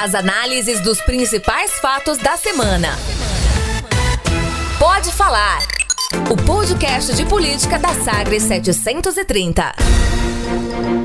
As análises dos principais fatos da semana. Pode falar. O podcast de política da Sagres 730.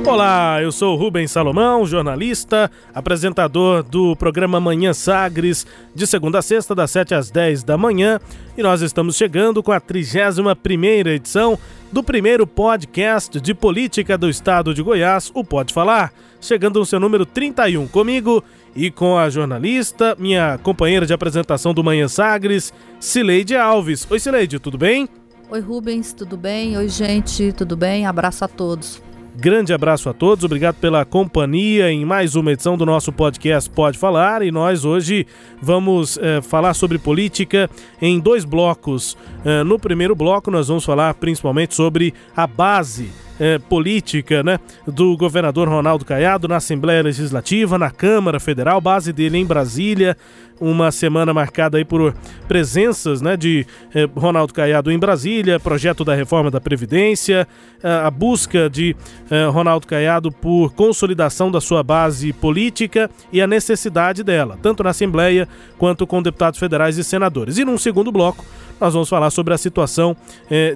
Olá, eu sou Rubens Salomão, jornalista, apresentador do programa Manhã Sagres, de segunda a sexta, das 7 às 10 da manhã, e nós estamos chegando com a 31ª edição do primeiro podcast de política do estado de Goiás, o Pode Falar, chegando no seu número 31 comigo e com a jornalista, minha companheira de apresentação do Manhã Sagres, Cileide Alves. Oi Cileide, tudo bem? Oi Rubens, tudo bem? Oi gente, tudo bem? Abraço a todos. Grande abraço a todos, obrigado pela companhia em mais uma edição do nosso podcast Pode Falar. E nós hoje vamos eh, falar sobre política em dois blocos. Eh, no primeiro bloco, nós vamos falar principalmente sobre a base eh, política né, do governador Ronaldo Caiado na Assembleia Legislativa, na Câmara Federal, base dele em Brasília uma semana marcada aí por presenças né, de eh, Ronaldo Caiado em Brasília, projeto da reforma da Previdência, a busca de eh, Ronaldo Caiado por consolidação da sua base política e a necessidade dela, tanto na Assembleia quanto com deputados federais e senadores. E num segundo bloco, nós vamos falar sobre a situação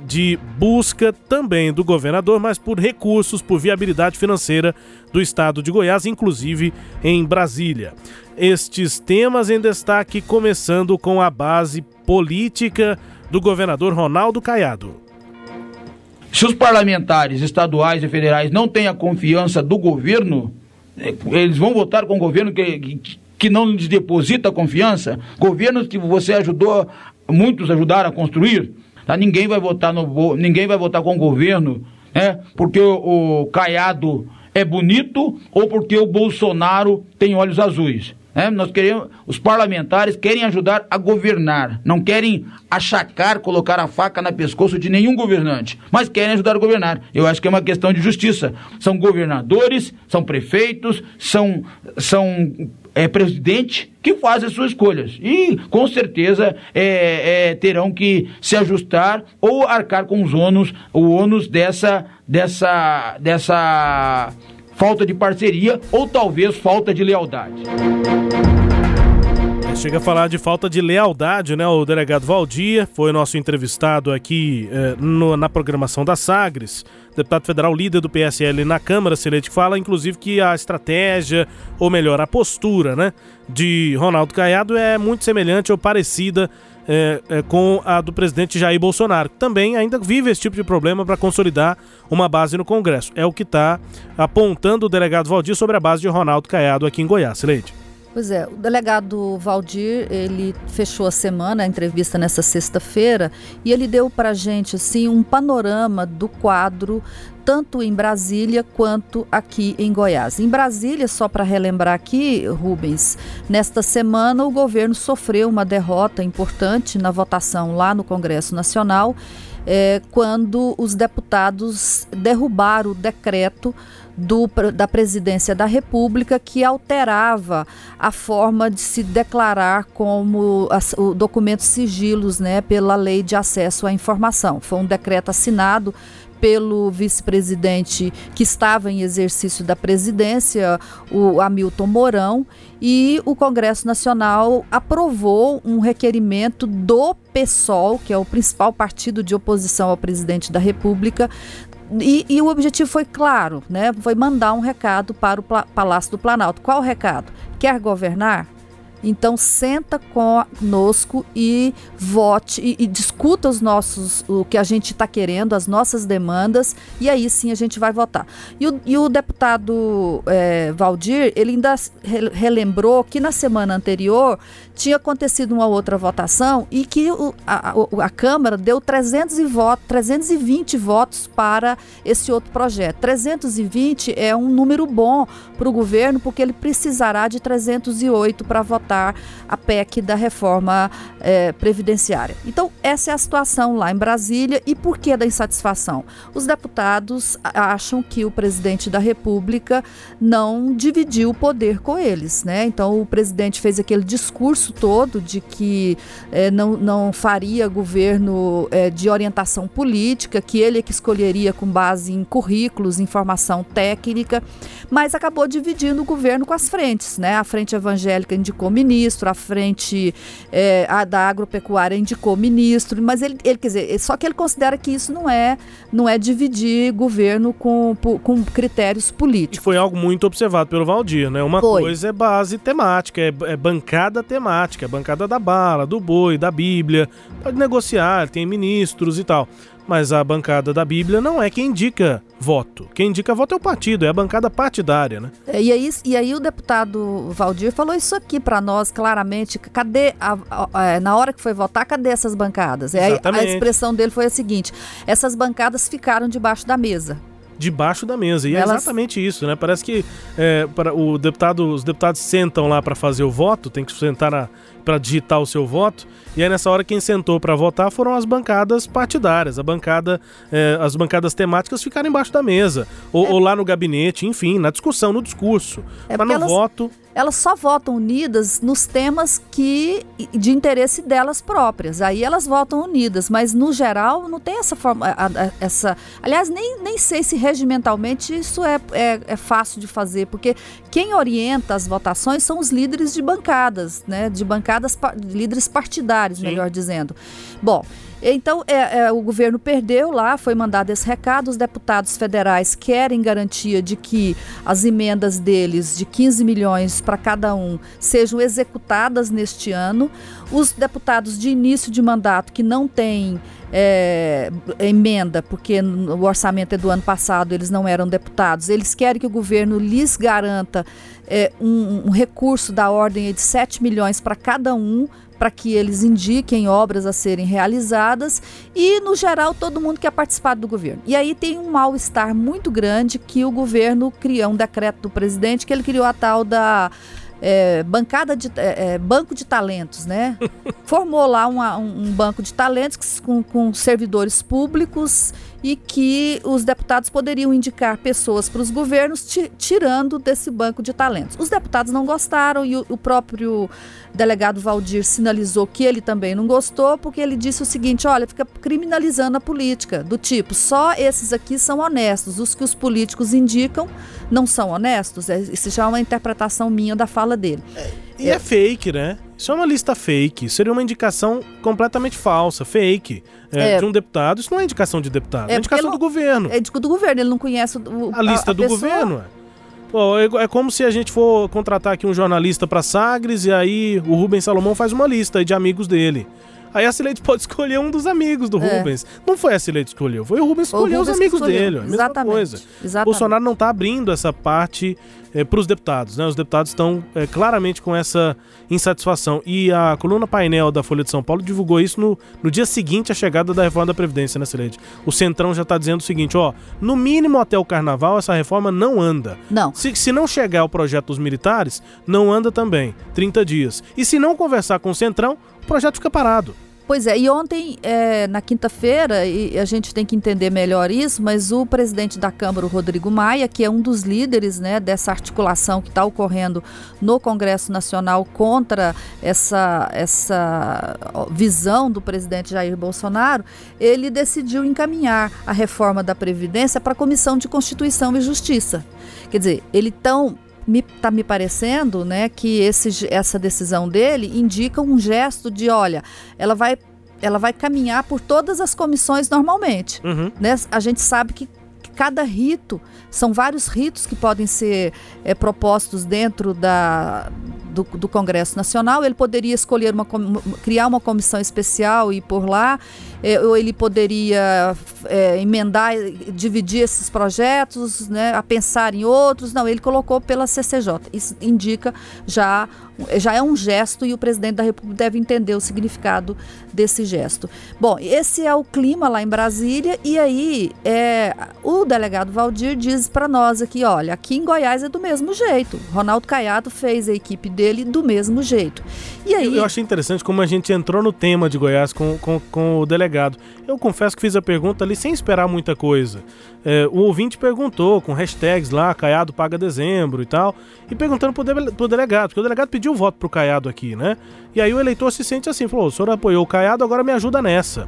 de busca também do governador, mas por recursos, por viabilidade financeira do estado de Goiás, inclusive em Brasília estes temas em destaque, começando com a base política do governador Ronaldo Caiado. Se os parlamentares estaduais e federais não têm a confiança do governo, é, eles vão votar com o governo que, que, que não lhes deposita confiança, governos que você ajudou, muitos ajudaram a construir, tá? ninguém vai votar no ninguém vai votar com o governo, né? Porque o, o Caiado é bonito ou porque o Bolsonaro tem olhos azuis. Né? Nós queremos, os parlamentares querem ajudar a governar, não querem achacar, colocar a faca na pescoço de nenhum governante, mas querem ajudar a governar. Eu acho que é uma questão de justiça. São governadores, são prefeitos, são, são é, presidente que fazem as suas escolhas. E, com certeza, é, é, terão que se ajustar ou arcar com os ônus, o ônus dessa, dessa, dessa falta de parceria ou talvez falta de lealdade. Chega a falar de falta de lealdade, né? O delegado Valdir foi nosso entrevistado aqui eh, no, na programação da Sagres, deputado federal líder do PSL na Câmara, Celete, fala inclusive que a estratégia, ou melhor, a postura, né, de Ronaldo Caiado é muito semelhante ou parecida é, é, com a do presidente Jair Bolsonaro, que também ainda vive esse tipo de problema para consolidar uma base no Congresso. É o que está apontando o delegado Valdir sobre a base de Ronaldo Caiado aqui em Goiás. Leite. Pois é, o delegado Valdir, ele fechou a semana, a entrevista nessa sexta-feira, e ele deu para a gente assim, um panorama do quadro tanto em Brasília quanto aqui em Goiás. Em Brasília, só para relembrar aqui, Rubens, nesta semana o governo sofreu uma derrota importante na votação lá no Congresso Nacional, é, quando os deputados derrubaram o decreto do, da presidência da República que alterava a forma de se declarar como as, o documento sigilos né, pela lei de acesso à informação. Foi um decreto assinado pelo vice-presidente que estava em exercício da presidência, o Hamilton Mourão, e o Congresso Nacional aprovou um requerimento do PSOL, que é o principal partido de oposição ao presidente da República, e, e, o objetivo foi claro, né? Foi mandar um recado para o Palácio do Planalto. Qual o recado? Quer governar? Então senta conosco e vote e, e, discuta os nossos o que a gente está querendo, as nossas demandas e aí sim a gente vai votar. E o, e o deputado é, Valdir ele ainda relembrou que na semana anterior tinha acontecido uma outra votação e que o, a, a, Câmara deu 300 e voto, 320 votos para esse outro projeto. 320 é um número bom para o governo porque ele precisará de 308 para votar votar a PEC da reforma é, previdenciária. Então, essa é a situação lá em Brasília. E por que da insatisfação? Os deputados acham que o presidente da República não dividiu o poder com eles, né? Então, o presidente fez aquele discurso todo de que é, não, não faria governo é, de orientação política, que ele é que escolheria com base em currículos, informação técnica, mas acabou dividindo o governo com as frentes, né? A frente evangélica indicou ministro, a frente é, a da agropecuária indicou ministro, mas ele, ele quer dizer, só que ele considera que isso não é, não é dividir governo com, com critérios políticos. E foi algo muito observado pelo Valdir, né? Uma foi. coisa é base temática, é, é bancada temática, é bancada da bala, do boi, da Bíblia, pode negociar, tem ministros e tal mas a bancada da Bíblia não é quem indica voto. Quem indica voto é o partido, é a bancada partidária, né? É, e aí, e aí o deputado Valdir falou isso aqui para nós claramente. Cadê, a, a, a, é, na hora que foi votar, cadê essas bancadas? É, a expressão dele foi a seguinte: essas bancadas ficaram debaixo da mesa debaixo da mesa. E é Elas... é exatamente isso, né? Parece que é, para o deputado, os deputados sentam lá para fazer o voto, tem que sentar para digitar o seu voto. E aí nessa hora quem sentou para votar foram as bancadas partidárias, a bancada, é, as bancadas temáticas ficaram embaixo da mesa ou, é. ou, lá no gabinete, enfim, na discussão, no discurso, é mas no elas... voto elas só votam unidas nos temas que de interesse delas próprias. Aí elas votam unidas, mas no geral não tem essa forma, essa. Aliás, nem, nem sei se regimentalmente isso é, é, é fácil de fazer, porque quem orienta as votações são os líderes de bancadas, né? De bancadas, líderes partidários, Sim. melhor dizendo. Bom, então, é, é, o governo perdeu lá, foi mandado esse recado. Os deputados federais querem garantia de que as emendas deles, de 15 milhões para cada um, sejam executadas neste ano. Os deputados de início de mandato que não têm é, emenda, porque o orçamento é do ano passado, eles não eram deputados, eles querem que o governo lhes garanta é, um, um recurso da ordem de 7 milhões para cada um para que eles indiquem obras a serem realizadas e, no geral, todo mundo quer participar do governo. E aí tem um mal-estar muito grande que o governo criou um decreto do presidente que ele criou a tal da é, bancada de é, é banco de talentos, né? Formou lá uma, um, um, banco de talentos com, com, servidores públicos e que os deputados poderiam indicar pessoas para os governos tirando desse banco de talentos. Os deputados não gostaram e o, o próprio delegado Valdir sinalizou que ele também não gostou, porque ele disse o seguinte: olha, fica criminalizando a política, do tipo, só esses aqui são honestos, os que os políticos indicam não são honestos. É, isso já é uma interpretação minha da fala dele. É, e é, é fake, né? Isso é uma lista fake. Seria uma indicação completamente falsa, fake. É, é. De um deputado. Isso não é indicação de deputado, é, é indicação do governo. É do governo, ele não conhece o, a lista a, a do pessoa. governo. Pô, é, é como se a gente for contratar aqui um jornalista para Sagres e aí o Rubens Salomão faz uma lista de amigos dele. Aí a Cileide pode escolher um dos amigos do é. Rubens. Não foi a Cileide que escolheu, foi o Rubens que escolheu os amigos dele. A mesma Exatamente. coisa. Exatamente. Bolsonaro não está abrindo essa parte é, para os deputados. Né? Os deputados estão é, claramente com essa insatisfação. E a coluna painel da Folha de São Paulo divulgou isso no, no dia seguinte à chegada da reforma da Previdência, né, Celede? O Centrão já está dizendo o seguinte: ó, no mínimo até o carnaval, essa reforma não anda. Não. Se, se não chegar o projeto dos militares, não anda também. 30 dias. E se não conversar com o Centrão, o projeto fica parado. Pois é, e ontem, é, na quinta-feira, e a gente tem que entender melhor isso, mas o presidente da Câmara, o Rodrigo Maia, que é um dos líderes né, dessa articulação que está ocorrendo no Congresso Nacional contra essa, essa visão do presidente Jair Bolsonaro, ele decidiu encaminhar a reforma da Previdência para a Comissão de Constituição e Justiça. Quer dizer, ele tão me está me parecendo, né, que esse, essa decisão dele indica um gesto de, olha, ela vai ela vai caminhar por todas as comissões normalmente. Uhum. Né? A gente sabe que cada rito, são vários ritos que podem ser é, propostos dentro da, do, do, Congresso Nacional. Ele poderia escolher uma, criar uma comissão especial e por lá, é, ou ele poderia é, emendar, dividir esses projetos, né, a pensar em outros. Não, ele colocou pela CCJ. Isso indica já já é um gesto e o presidente da República deve entender o significado desse gesto. Bom, esse é o clima lá em Brasília e aí é, o delegado Valdir diz para nós aqui, olha, aqui em Goiás é do mesmo jeito. Ronaldo Caiado fez a equipe dele dele do mesmo jeito. E aí... eu, eu achei interessante como a gente entrou no tema de Goiás com, com, com o delegado. Eu confesso que fiz a pergunta ali sem esperar muita coisa. É, o ouvinte perguntou com hashtags lá, Caiado paga dezembro e tal, e perguntando pro, de, pro delegado, porque o delegado pediu o voto pro Caiado aqui, né? E aí o eleitor se sente assim, falou, o senhor apoiou o Caiado, agora me ajuda nessa.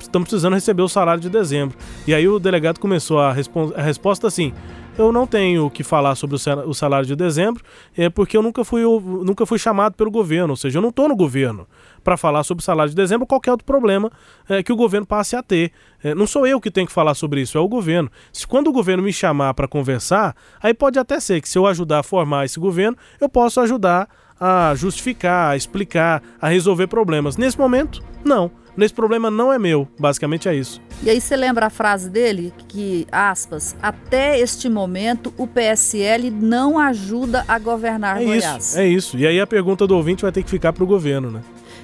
Estamos é, precisando receber o salário de dezembro. E aí o delegado começou a, a resposta assim, eu não tenho que falar sobre o salário de dezembro, é porque eu nunca fui, eu nunca fui chamado pelo governo, ou seja, eu não estou no governo para falar sobre o salário de dezembro ou qualquer outro problema é, que o governo passe a ter. É, não sou eu que tenho que falar sobre isso, é o governo. Se quando o governo me chamar para conversar, aí pode até ser que se eu ajudar a formar esse governo, eu posso ajudar a justificar, a explicar, a resolver problemas. Nesse momento, não. Nesse problema não é meu. Basicamente é isso. E aí você lembra a frase dele que, aspas, até este momento o PSL não ajuda a governar é Goiás. Isso, é isso. E aí a pergunta do ouvinte vai ter que ficar para o governo, né?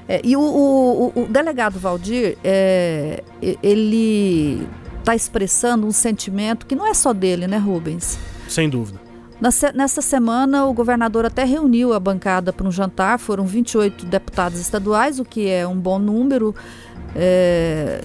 É, e o, o, o, delegado Valdir, é, ele está expressando um sentimento que não é só dele, né, Rubens? Sem dúvida. Nessa semana, o governador até reuniu a bancada para um jantar, foram 28 deputados estaduais, o que é um bom número. É,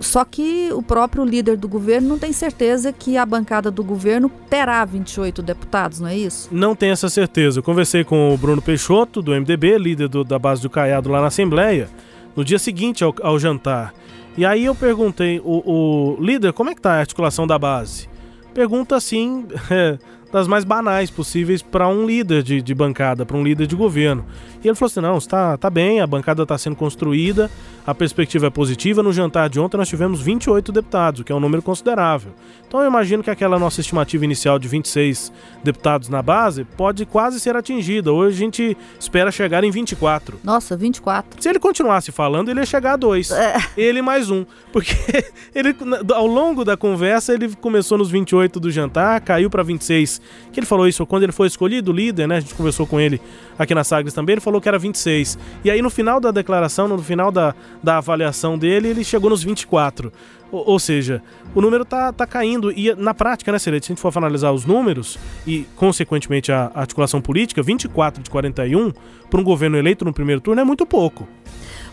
só que o próprio líder do governo não tem certeza que a bancada do governo terá 28 deputados, não é isso? Não tem essa certeza. Eu conversei com o Bruno Peixoto, do MDB, líder do, da base do Caiado lá na Assembleia, no dia seguinte ao, ao jantar. E aí eu perguntei, o, o, líder, como é que tá a articulação da base? Pergunta assim, é, das mais banais possíveis para um líder de, de bancada, para um líder de governo. E ele falou assim: não, está tá bem, a bancada está sendo construída, a perspectiva é positiva. No jantar de ontem nós tivemos 28 deputados, o que é um número considerável. Então eu imagino que aquela nossa estimativa inicial de 26 deputados na base pode quase ser atingida. Hoje a gente espera chegar em 24. Nossa, 24. Se ele continuasse falando, ele ia chegar a dois. É. Ele mais um. Porque ele, ao longo da conversa, ele começou nos 28 do jantar, caiu para 26. Que ele falou isso quando ele foi escolhido líder, né? A gente conversou com ele aqui na Sagres também. Ele falou que era 26. E aí no final da declaração, no final da, da avaliação dele, ele chegou nos 24. Ou, ou seja, o número tá, tá caindo. E na prática, né, Celeste, se a gente for analisar os números e, consequentemente, a articulação política, 24 de 41 para um governo eleito no primeiro turno é muito pouco.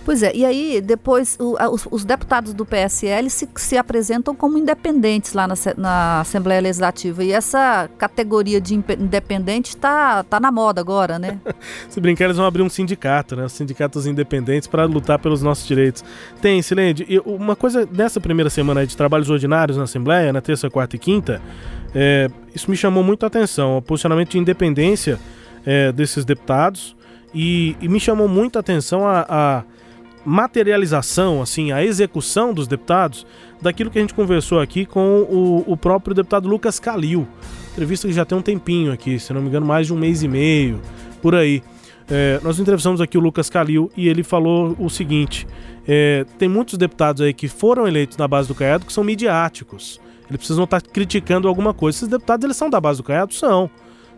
Pois é, e aí depois o, os, os, deputados do PSL se, se apresentam como independentes lá na, na, Assembleia Legislativa. E essa categoria de independente está tá na moda agora, né? se brincar, eles vão abrir um sindicato, né? Os sindicatos independentes para lutar pelos nossos direitos. Tem, Silene, uma coisa nessa primeira semana de trabalhos ordinários na Assembleia, na terça, quarta e quinta, é, isso me chamou muito a atenção, o posicionamento de independência é, desses deputados. E, e, me chamou muito a atenção a, a materialização, assim, a execução dos deputados daquilo que a gente conversou aqui com o, o próprio deputado Lucas Calil. Entrevista que já tem um tempinho aqui, se não me engano, mais de um mês e meio, por aí. É, nós entrevistamos aqui o Lucas Calil e ele falou o seguinte: é, tem muitos deputados aí que foram eleitos na base do Caiado que são midiáticos. Eles precisam estar criticando alguma coisa. Esses deputados eles são da base do Caiado? São.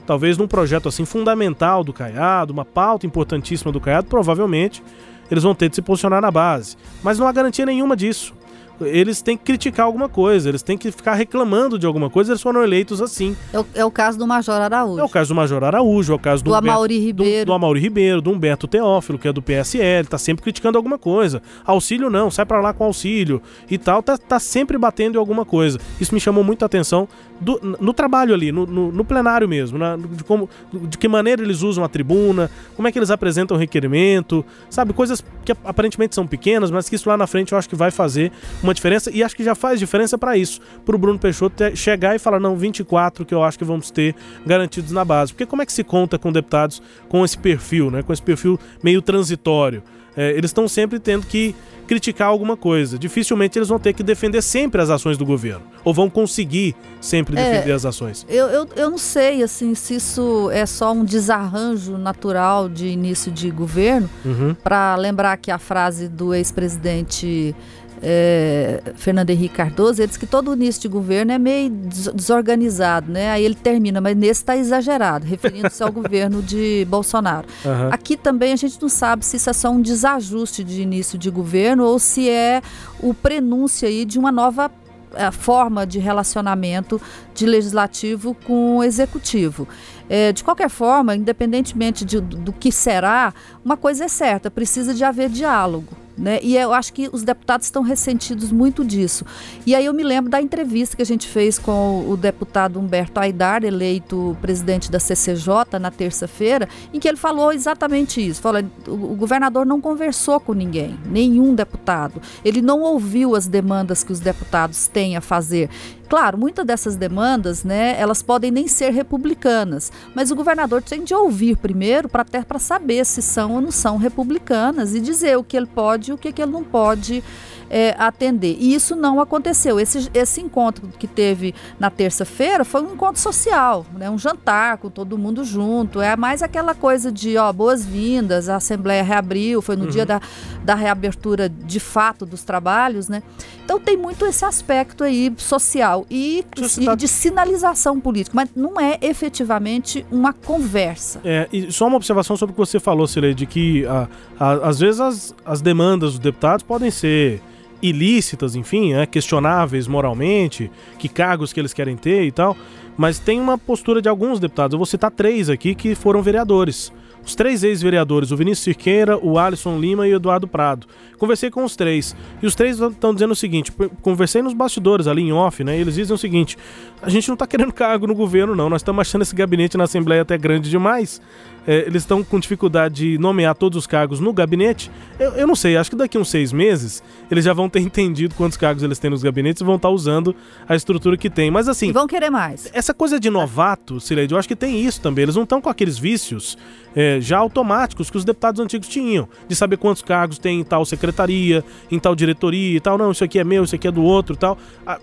Talvez num projeto assim fundamental do Caiado, uma pauta importantíssima do Caiado, provavelmente eles vão ter de se posicionar na base. Mas não há garantia nenhuma disso eles têm que criticar alguma coisa, eles têm que ficar reclamando de alguma coisa, eles foram eleitos assim. É o, é o caso do Major Araújo. É o caso do Major Araújo, é o caso do, do Amaury Ribeiro. Do, do Amaury Ribeiro, do Humberto Teófilo, que é do PSL, tá sempre criticando alguma coisa. Auxílio não, sai para lá com auxílio e tal, tá, tá sempre batendo em alguma coisa. Isso me chamou muita atenção do, no trabalho ali, no, no, no plenário mesmo, na, de, como, de que maneira eles usam a tribuna, como é que eles apresentam requerimento, sabe? Coisas que aparentemente são pequenas, mas que isso lá na frente eu acho que vai fazer uma diferença e acho que já faz diferença para isso, para o Bruno Peixoto chegar e falar, não, 24 que eu acho que vamos ter garantidos na base. Porque como é que se conta com deputados com esse perfil, né? Com esse perfil meio transitório? É, eles estão sempre tendo que criticar alguma coisa. Dificilmente eles vão ter que defender sempre as ações do governo. Ou vão conseguir sempre é, defender as ações. Eu, eu, eu não sei assim se isso é só um desarranjo natural de início de governo. Uhum. Para lembrar que a frase do ex-presidente é, Fernando Henrique Cardoso, ele diz que todo início de governo é meio desorganizado, né? Aí ele termina, mas nesse está exagerado, referindo-se ao governo de Bolsonaro. Uhum. Aqui também a gente não sabe se isso é só um desajuste de início de governo ou se é o prenúncio aí de uma nova a forma de relacionamento de legislativo com o executivo. É, de qualquer forma, independentemente de, do que será, uma coisa é certa: precisa de haver diálogo. Né? E eu acho que os deputados estão ressentidos muito disso. E aí eu me lembro da entrevista que a gente fez com o deputado Humberto Aidar, eleito presidente da CCJ na terça-feira, em que ele falou exatamente isso. Falou, o governador não conversou com ninguém, nenhum deputado. Ele não ouviu as demandas que os deputados têm a fazer. Claro, muitas dessas demandas, né, elas podem nem ser republicanas, mas o governador tem de ouvir primeiro para até para saber se são ou não são republicanas e dizer o que ele pode e o que, que ele não pode é, atender. E isso não aconteceu. Esse, esse encontro que teve na terça-feira foi um encontro social, né? um jantar com todo mundo junto. É mais aquela coisa de ó, boas-vindas, a Assembleia reabriu, foi no uhum. dia da, da reabertura de fato dos trabalhos, né? Então tem muito esse aspecto aí social e, e de sinalização política, mas não é efetivamente uma conversa. É, e só uma observação sobre o que você falou, Cirei, de que a, a, às vezes as, as demandas dos deputados podem ser ilícitas, enfim, né, questionáveis moralmente, que cargos que eles querem ter e tal, mas tem uma postura de alguns deputados. Eu vou citar três aqui que foram vereadores. Os três ex-vereadores, o Vinícius Cirqueira, o Alisson Lima e o Eduardo Prado. Conversei com os três. E os três estão dizendo o seguinte: conversei nos bastidores ali em off, né? Eles dizem o seguinte: a gente não está querendo cargo no governo, não. Nós estamos achando esse gabinete na Assembleia até grande demais é, eles estão com dificuldade de nomear todos os cargos no gabinete. Eu, eu, não sei, acho que daqui a uns seis meses eles já vão ter entendido quantos cargos eles têm nos gabinetes e vão estar tá usando a estrutura que tem. Mas assim. E vão querer mais. Essa coisa de novato, Cileide, eu acho que tem isso também. Eles não estão com aqueles vícios é, já automáticos que os deputados antigos tinham, de saber quantos cargos tem em tal secretaria, em tal diretoria e tal. Não, isso aqui é meu, isso aqui é do outro e tal.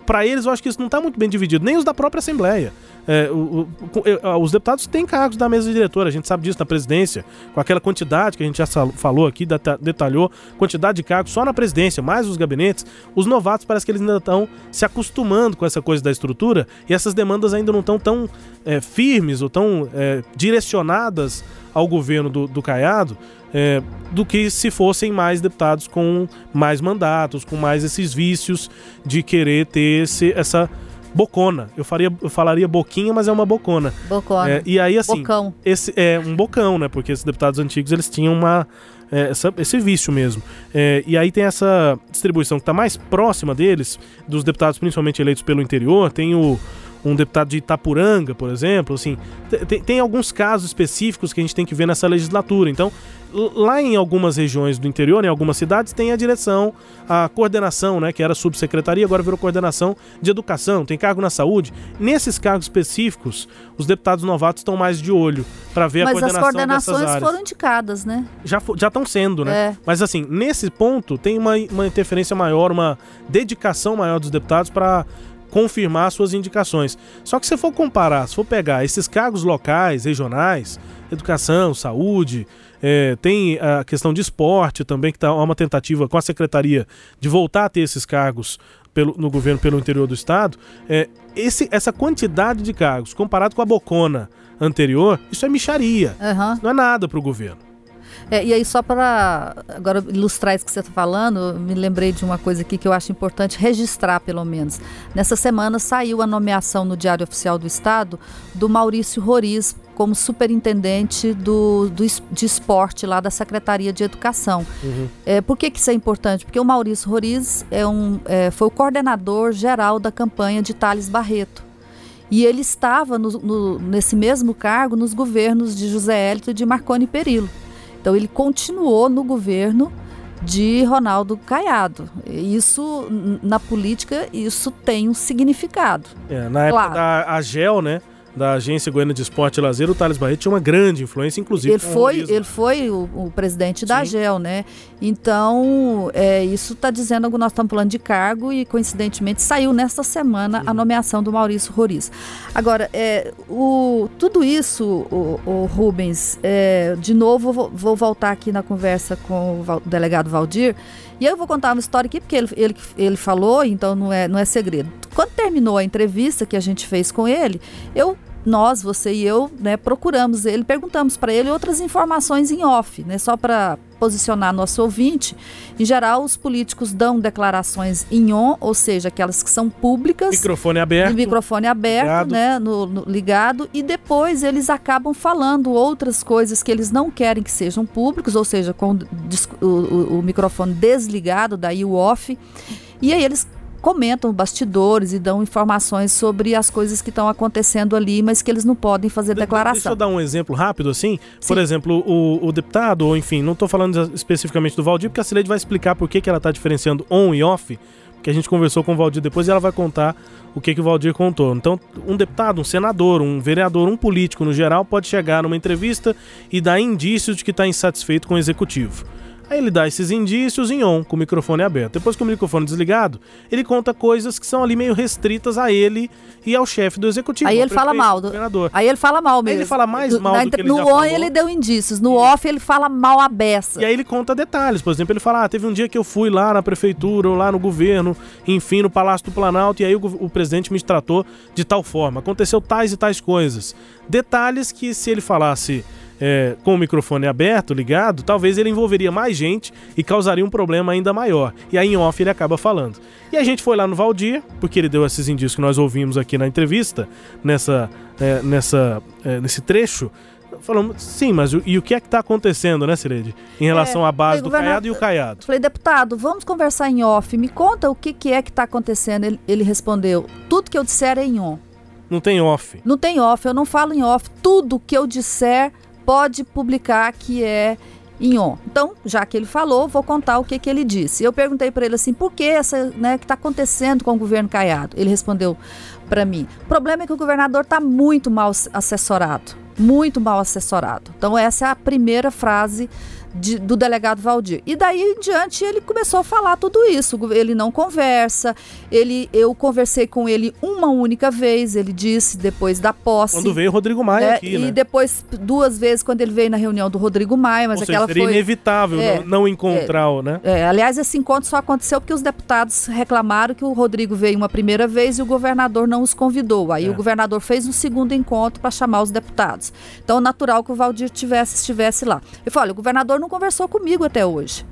Para eles, eu acho que isso não está muito bem dividido, nem os da própria Assembleia. É, o, o, os deputados têm cargos da mesa diretora, a gente sabe disso na presidência, com aquela quantidade que a gente já falou aqui, detalhou, quantidade de cargos só na presidência, mais os gabinetes. Os novatos parece que eles ainda estão se acostumando com essa coisa da estrutura e essas demandas ainda não estão tão é, firmes ou tão é, direcionadas ao governo do, do Caiado é, do que se fossem mais deputados com mais mandatos, com mais esses vícios de querer ter esse, essa bocona. Eu, faria, eu falaria boquinha, mas é uma bocona. Bocona. É, e aí, assim. Bocão. Esse, é um bocão, né? Porque esses deputados antigos eles tinham uma. É, essa, esse vício mesmo. É, e aí tem essa distribuição que está mais próxima deles, dos deputados principalmente eleitos pelo interior. Tem o, um deputado de Itapuranga, por exemplo, assim, tem, tem alguns casos específicos que a gente tem que ver nessa legislatura. Então, lá em algumas regiões do interior, em algumas cidades, tem a direção, a coordenação, né, que era subsecretaria, agora virou coordenação de educação, tem cargo na saúde. Nesses cargos específicos, os deputados novatos estão mais de olho para ver Mas a coordenação as coordenações dessas áreas. foram indicadas, né? Já já estão sendo, né? É. Mas assim, nesse ponto tem uma, uma interferência maior, uma dedicação maior dos deputados para confirmar suas indicações. Só que se for comparar, se for pegar esses cargos locais, regionais, educação, saúde, é, tem a questão de esporte também, que está uma tentativa com a secretaria de voltar a ter esses cargos pelo, no governo pelo interior do estado. É, esse, essa quantidade de cargos, comparado com a bocona anterior, isso é micharia. Uhum. Não é nada para o governo. É, e aí, só para agora ilustrar isso que você está falando, me lembrei de uma coisa aqui que eu acho importante registrar, pelo menos. Nessa semana saiu a nomeação no Diário Oficial do Estado do Maurício Roriz como superintendente do, do, de esporte lá da Secretaria de Educação. Uhum. É, por que, que isso é importante? Porque o Maurício Roriz é um, é, foi o coordenador geral da campanha de Thales Barreto. E ele estava no, no, nesse mesmo cargo nos governos de José Hélito e de Marconi Perillo. Então ele continuou no governo de Ronaldo Caiado. Isso, na política, isso tem um significado. É, na claro. época da AGEL, né? Da Agência Goiana de Esporte e Lazer, o Thales Barreto tinha uma grande influência, inclusive. Ele foi, ele foi o, o presidente da AGEL, né? Então, é, isso está dizendo que nós estamos falando de cargo e, coincidentemente, saiu nesta semana a nomeação do Maurício Roriz. Agora, é, o, tudo isso, o, o Rubens, é, de novo, vou, vou, voltar aqui na conversa com o, o delegado Valdir, e eu vou contar uma história aqui, porque ele, ele, ele falou, então não é, não é segredo. Quando terminou a entrevista que a gente fez com ele, eu nós, você e eu, né, procuramos ele, perguntamos para ele outras informações em off, né, só para posicionar nosso ouvinte. Em geral, os políticos dão declarações em on, ou seja, aquelas que são públicas. Microfone aberto. Microfone aberto, ligado. né, no, no, ligado, e depois eles acabam falando outras coisas que eles não querem que sejam públicos, ou seja, com o, o, o microfone desligado, daí o off. E aí eles comentam bastidores e dão informações sobre as coisas que estão acontecendo ali, mas que eles não podem fazer de declaração. Deixa eu dar um exemplo rápido assim. Sim. Por exemplo, o, o, deputado, ou enfim, não estou falando especificamente do Valdir, porque a Cileide vai explicar por que, que ela está diferenciando on e off, que a gente conversou com o Valdir depois e ela vai contar o que, que o Valdir contou. Então, um deputado, um senador, um vereador, um político no geral pode chegar numa entrevista e dar indícios de que está insatisfeito com o executivo. Aí ele dá esses indícios em on, com o microfone aberto. Depois com o microfone desligado, ele conta coisas que são ali meio restritas a ele e ao chefe do executivo. Aí ele fala mal do governador. Aí ele fala mal mesmo. Aí ele fala mais mal do, do que ele No on falou. ele deu indícios, no off ele fala mal a beça. E aí ele conta detalhes, por exemplo, ele fala: ah, teve um dia que eu fui lá na prefeitura ou lá no governo, enfim, no Palácio do Planalto, e aí o, o presidente me tratou de tal forma. Aconteceu tais e tais coisas. Detalhes que se ele falasse é, com o microfone aberto, ligado, talvez ele envolveria mais gente e causaria um problema ainda maior. E aí em off ele acaba falando. E a gente foi lá no Valdir, porque ele deu esses indícios que nós ouvimos aqui na entrevista, nessa, é, nessa, é, nesse trecho. Falamos, sim, mas o, e o que é que está acontecendo, né, Cireide? Em relação é, à base do Caiado e o Caiado. Falei, deputado, vamos conversar em off. Me conta o que, que é que está acontecendo. Ele, ele respondeu, tudo que eu disser é em on. Não tem off. Não tem off, eu não falo em off. Tudo que eu disser pode publicar que é em on. Então, já que ele falou, vou contar o que, que ele disse. Eu perguntei para ele assim, por que essa, né, que está acontecendo com o governo Caiado? Ele respondeu para mim, o problema é que o governador está muito mal assessorado, muito mal assessorado. Então, essa é a primeira frase de, do delegado Valdir. E daí em diante ele começou a falar tudo isso. Ele não conversa. Ele, eu conversei com ele uma única vez, ele disse, depois da posse. Quando veio o Rodrigo Maia é, aqui, né? E depois duas vezes quando ele veio na reunião do Rodrigo Maia, mas Ou aquela seja, seria foi inevitável é, não, não, encontrar, é, né? É, aliás, esse encontro só aconteceu porque os deputados reclamaram que o Rodrigo veio uma primeira vez e o governador não os convidou. Aí é. o governador fez um segundo encontro para chamar os deputados. Então, natural que o Valdir tivesse estivesse lá. Ele falou: olha, o governador não conversou comigo até hoje.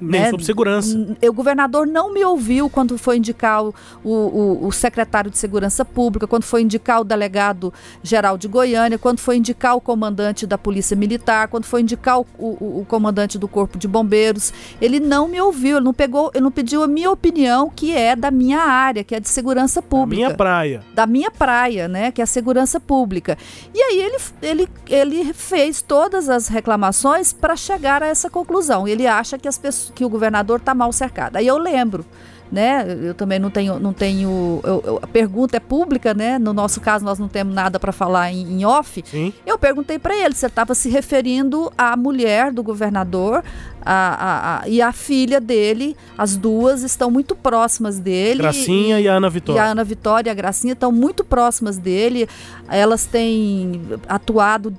Nem né? sobre segurança. O governador não me ouviu quando foi indicar o, o, o, secretário de Segurança Pública, quando foi indicar o delegado geral de Goiânia, quando foi indicar o comandante da Polícia Militar, quando foi indicar o, o, o comandante do Corpo de Bombeiros. Ele não me ouviu, ele não pegou, ele não pediu a minha opinião, que é da minha área, que é de segurança pública. Da minha praia. Da minha praia, né? Que é a segurança pública. E aí ele, ele, ele fez todas as reclamações para chegar a essa conclusão. Ele acha que as pessoas que o governador está mal cercado. Aí eu lembro né? Eu também não tenho, não tenho. Eu, eu, a pergunta é pública, né? No nosso caso, nós não temos nada para falar em, em off. Sim. Eu perguntei para ele se ele estava se referindo à mulher do governador a, a, a, e a filha dele. As duas estão muito próximas dele. Gracinha e, e a Ana Vitória. E a Ana Vitória e a Gracinha estão muito próximas dele. Elas têm atuado,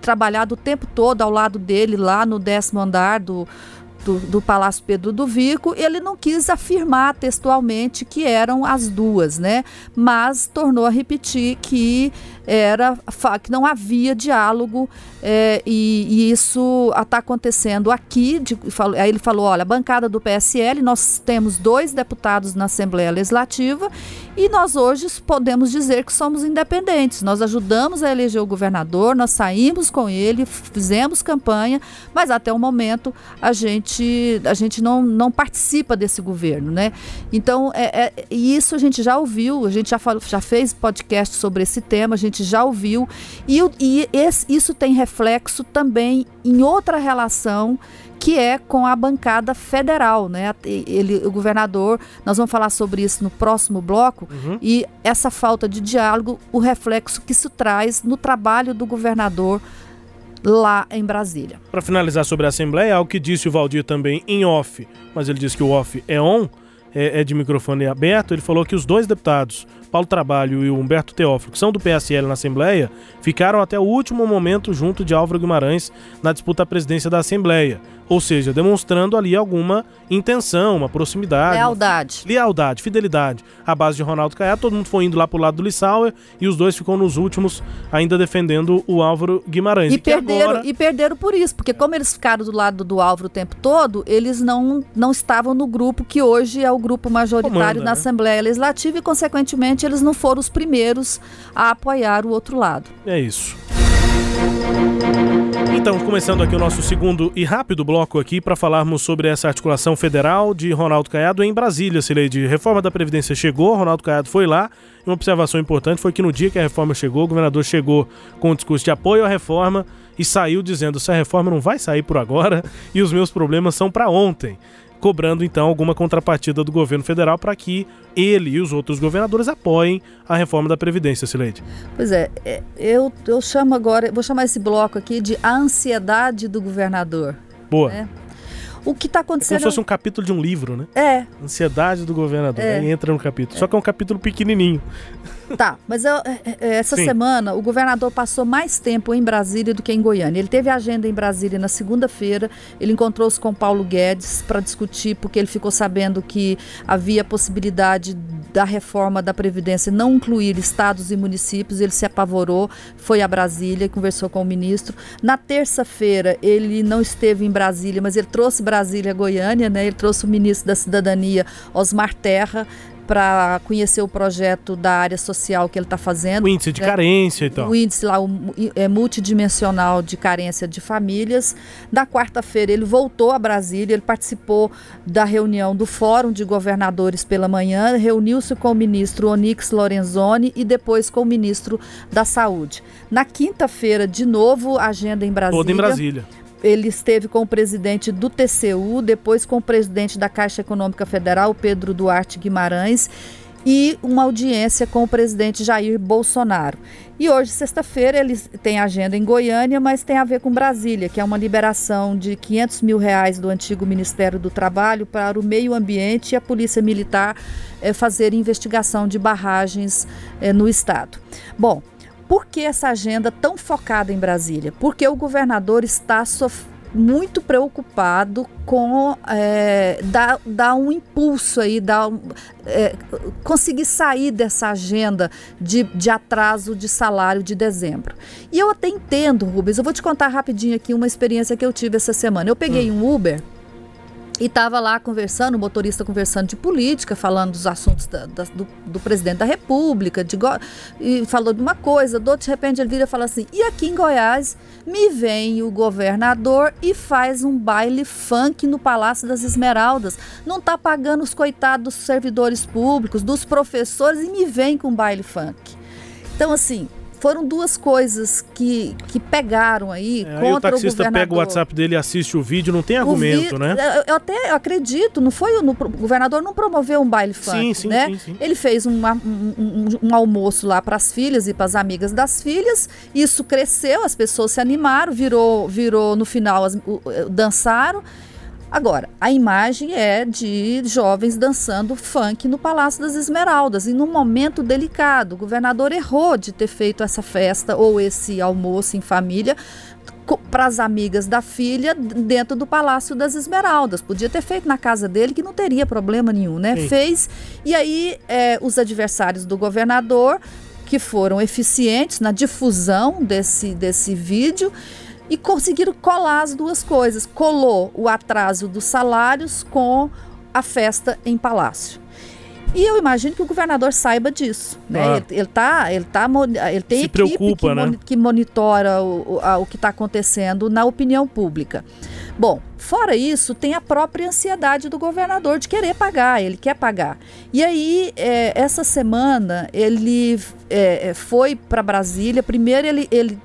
trabalhado o tempo todo ao lado dele lá no décimo andar do do, Palácio Pedro do Vico, ele não quis afirmar textualmente que eram as duas, né? Mas tornou a repetir que era que não havia diálogo é, e, e, isso está acontecendo aqui. De, aí ele falou: olha, bancada do PSL, nós temos dois deputados na Assembleia Legislativa e nós hoje podemos dizer que somos independentes. Nós ajudamos a eleger o governador, nós saímos com ele, fizemos campanha, mas até o momento a gente, a gente não, não participa desse governo, né? Então, é, é, isso a gente já ouviu, a gente já, falou, já fez podcast sobre esse tema, a gente gente já ouviu, e, e esse, isso tem reflexo também em outra relação que é com a bancada federal, né? Ele, o governador, nós vamos falar sobre isso no próximo bloco, uhum. e essa falta de diálogo, o reflexo que isso traz no trabalho do governador lá em Brasília. Para finalizar sobre a Assembleia, algo que disse o Valdir também em off, mas ele disse que o off é on, é, é de microfone aberto, ele falou que os dois deputados Paulo Trabalho e o Humberto Teófilo, que são do PSL na Assembleia, ficaram até o último momento junto de Álvaro Guimarães na disputa à presidência da Assembleia. Ou seja, demonstrando ali alguma intenção, uma proximidade. Lealdade. Uma... Lealdade, fidelidade. A base de Ronaldo Caiado, todo mundo foi indo lá pro lado do Lissauer e os dois ficam nos últimos, ainda defendendo o Álvaro Guimarães. E, e perderam, agora... e perderam por isso, porque como eles ficaram do lado do Álvaro o tempo todo, eles não, não estavam no grupo que hoje é o grupo majoritário Comanda, na né? Assembleia Legislativa e, consequentemente, eles não foram os primeiros a apoiar o outro lado. É isso. Então, começando aqui o nosso segundo e rápido bloco aqui para falarmos sobre essa articulação federal de Ronaldo Caiado em Brasília, de Reforma da Previdência chegou, Ronaldo Caiado foi lá. E uma observação importante foi que no dia que a reforma chegou, o governador chegou com um discurso de apoio à reforma e saiu dizendo: essa reforma não vai sair por agora e os meus problemas são para ontem cobrando então alguma contrapartida do governo federal para que ele e os outros governadores apoiem a reforma da Previdência, Sileide. Pois é, é, eu, eu chamo agora, vou chamar esse bloco aqui de a ansiedade do governador. Boa. Né? O que está acontecendo. É como se fosse um capítulo de um livro, né? É. Ansiedade do governador. É. Aí entra no capítulo. É. Só que é um capítulo pequenininho. Tá, mas eu, é, é, essa Sim. semana o governador passou mais tempo em Brasília do que em Goiânia. Ele teve agenda em Brasília na segunda-feira. Ele encontrou-se com Paulo Guedes para discutir, porque ele ficou sabendo que havia possibilidade da reforma da Previdência não incluir estados e municípios. Ele se apavorou, foi a Brasília, conversou com o ministro. Na terça-feira, ele não esteve em Brasília, mas ele trouxe Brasília a Goiânia, né? Ele trouxe o ministro da Cidadania, Osmar Terra para conhecer o projeto da área social que ele está fazendo. O índice de né? carência e tal. O índice lá o, é multidimensional de carência de famílias. Na quarta-feira ele voltou a Brasília, ele participou da reunião do Fórum de Governadores pela manhã, reuniu-se com o ministro Onix Lorenzoni e depois com o ministro da Saúde. Na quinta-feira, de novo, agenda em Brasília. Toda em Brasília ele esteve com o presidente do TCU, depois com o presidente da Caixa Econômica Federal, Pedro Duarte Guimarães, e uma audiência com o presidente Jair Bolsonaro. E hoje, sexta-feira, ele tem agenda em Goiânia, mas tem a ver com Brasília, que é uma liberação de 500 mil reais do antigo Ministério do Trabalho para o meio ambiente e a Polícia Militar é, fazer investigação de barragens é, no Estado. Bom, por que essa agenda tão focada em Brasília? Porque o governador está muito preocupado com é, dar, dar um impulso aí, dar, é, conseguir sair dessa agenda de, de atraso de salário de dezembro. E eu até entendo, Rubens, eu vou te contar rapidinho aqui uma experiência que eu tive essa semana. Eu peguei hum. um Uber e estava lá conversando, o motorista conversando de política, falando dos assuntos da, da, do, do, presidente da República, de, e falou de uma coisa, do de repente ele vira e fala assim: e aqui em Goiás me vem o governador e faz um baile funk no Palácio das Esmeraldas. Não está pagando os coitados dos servidores públicos, dos professores e me vem com baile funk. Então, assim, foram duas coisas que, que pegaram aí é, contra aí o taxista o pega o WhatsApp dele e assiste o vídeo, não tem argumento, vi, né? Eu até acredito, não foi no, o governador não promoveu um baile funk, sim, sim, né? Sim, sim. Ele fez uma, um, um, um, almoço lá para as filhas e para as amigas das filhas. Isso cresceu, as pessoas se animaram, virou, virou no final as, dançaram. Agora, a imagem é de jovens dançando funk no Palácio das Esmeraldas, e num momento delicado. O governador errou de ter feito essa festa ou esse almoço em família para as amigas da filha dentro do Palácio das Esmeraldas. Podia ter feito na casa dele, que não teria problema nenhum, né? Sim. Fez. E aí, é, os adversários do governador, que foram eficientes na difusão desse, desse vídeo, e conseguiram colar as duas coisas. Colou o atraso dos salários com a festa em palácio. E eu imagino que o governador saiba disso. Né? Ah. Ele, ele, tá, ele, tá, ele tem Se equipe preocupa, que, né? que monitora o, a, o que está acontecendo na opinião pública. Bom, fora isso, tem a própria ansiedade do governador de querer pagar, ele quer pagar. E aí, é, essa semana, ele é, é foi para Brasília. Primeiro, ele, ele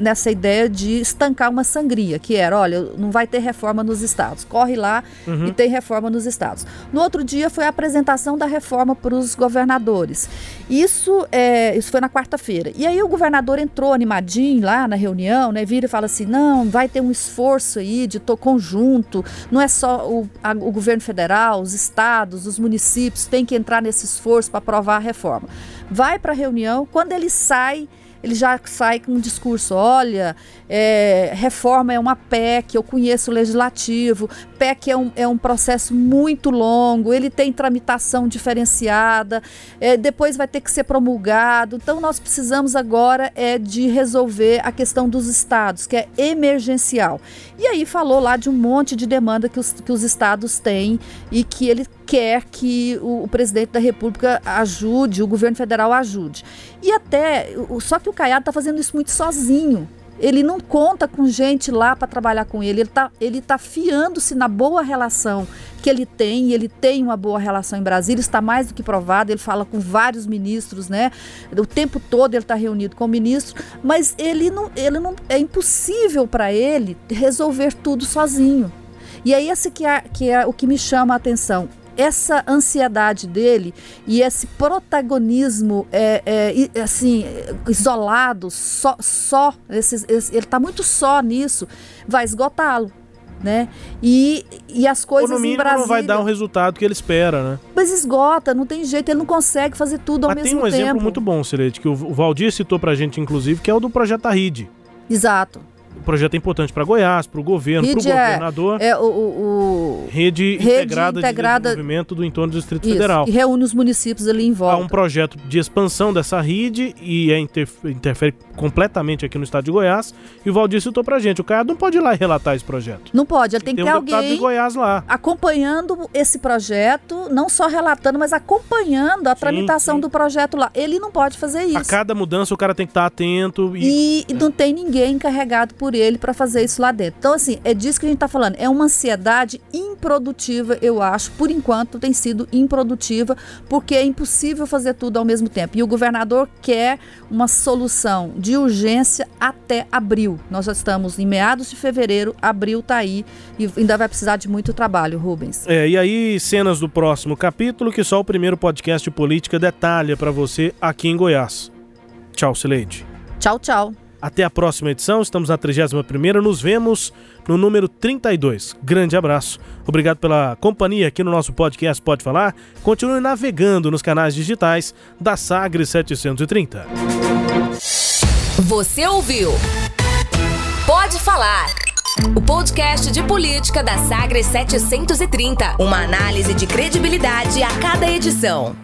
nessa ideia de estancar uma sangria, que era, olha, não vai ter reforma nos estados, corre lá uhum. e tem reforma nos estados. No outro dia foi a apresentação da reforma para os governadores. Isso, é, isso foi na quarta-feira. E aí o governador entrou animadinho lá na reunião, né, vira e fala assim, não, vai ter um esforço aí de to conjunto, não é só o, a, o governo federal, os estados, os municípios têm que entrar nesse esforço para aprovar a reforma. Vai para a reunião, quando ele sai ele já sai com um discurso: olha, é, reforma é uma PEC, eu conheço o legislativo, PEC é um, é um processo muito longo, ele tem tramitação diferenciada, é, depois vai ter que ser promulgado. Então, nós precisamos agora é de resolver a questão dos estados, que é emergencial. E aí falou lá de um monte de demanda que os, que os estados têm e que ele quer que o, o presidente da República ajude, o governo federal ajude. E até, só que o Caiado está fazendo isso muito sozinho. Ele não conta com gente lá para trabalhar com ele. Ele está ele tá fiando-se na boa relação que ele tem. Ele tem uma boa relação em Brasília, está mais do que provado. Ele fala com vários ministros, né? O tempo todo ele está reunido com ministros, mas ele não, ele não é impossível para ele resolver tudo sozinho. E é esse que é, que é o que me chama a atenção essa ansiedade dele e esse protagonismo é, é assim isolado só só esse, esse, ele está muito só nisso vai esgotá-lo né? E, e as coisas Ou no mínimo, em Brasília... não vai dar o resultado que ele espera, né? Mas esgota, não tem jeito, ele não consegue fazer tudo ao Mas mesmo tempo. tem um tempo. exemplo muito bom, Celeste, que o Valdir citou pra gente, inclusive, que é o do Projeto Aride. Exato. Projeto é importante para Goiás, para o governo, para o governador. É, o, o, rede, rede integrada, integrada, de desenvolvimento do entorno do Distrito Isso, Federal. E reúne os municípios ali em volta. Há um projeto de expansão dessa rede e é interfere completamente aqui no estado de Goiás. E o Valdir citou pra gente, o Caiado não pode ir lá e relatar esse projeto. Não pode, ele tem, tem que ter um alguém de Goiás lá. acompanhando esse projeto, não só relatando, mas acompanhando a sim, tramitação sim. do projeto lá. Ele não pode fazer isso. A cada mudança o cara tem que estar atento. E, e não tem ninguém encarregado por ele para fazer isso lá dentro. Então, assim, é disso que a gente está falando. É uma ansiedade improdutiva, eu acho. Por enquanto, tem sido improdutiva, porque é impossível fazer tudo ao mesmo tempo. E o governador quer uma solução de urgência até abril. Nós já estamos em meados de fevereiro, abril está aí e ainda vai precisar de muito trabalho, Rubens. É, e aí, cenas do próximo capítulo que só o primeiro podcast de política detalha para você aqui em Goiás. Tchau, Sileide. Tchau, tchau. Até a próxima edição, estamos na 31ª, nos vemos no número 32. Grande abraço. Obrigado pela companhia aqui no nosso podcast Pode Falar. Continue navegando nos canais digitais da Sagre 730. Você ouviu? Pode Falar. O podcast de política da Sagre 730. Uma análise de credibilidade a cada edição.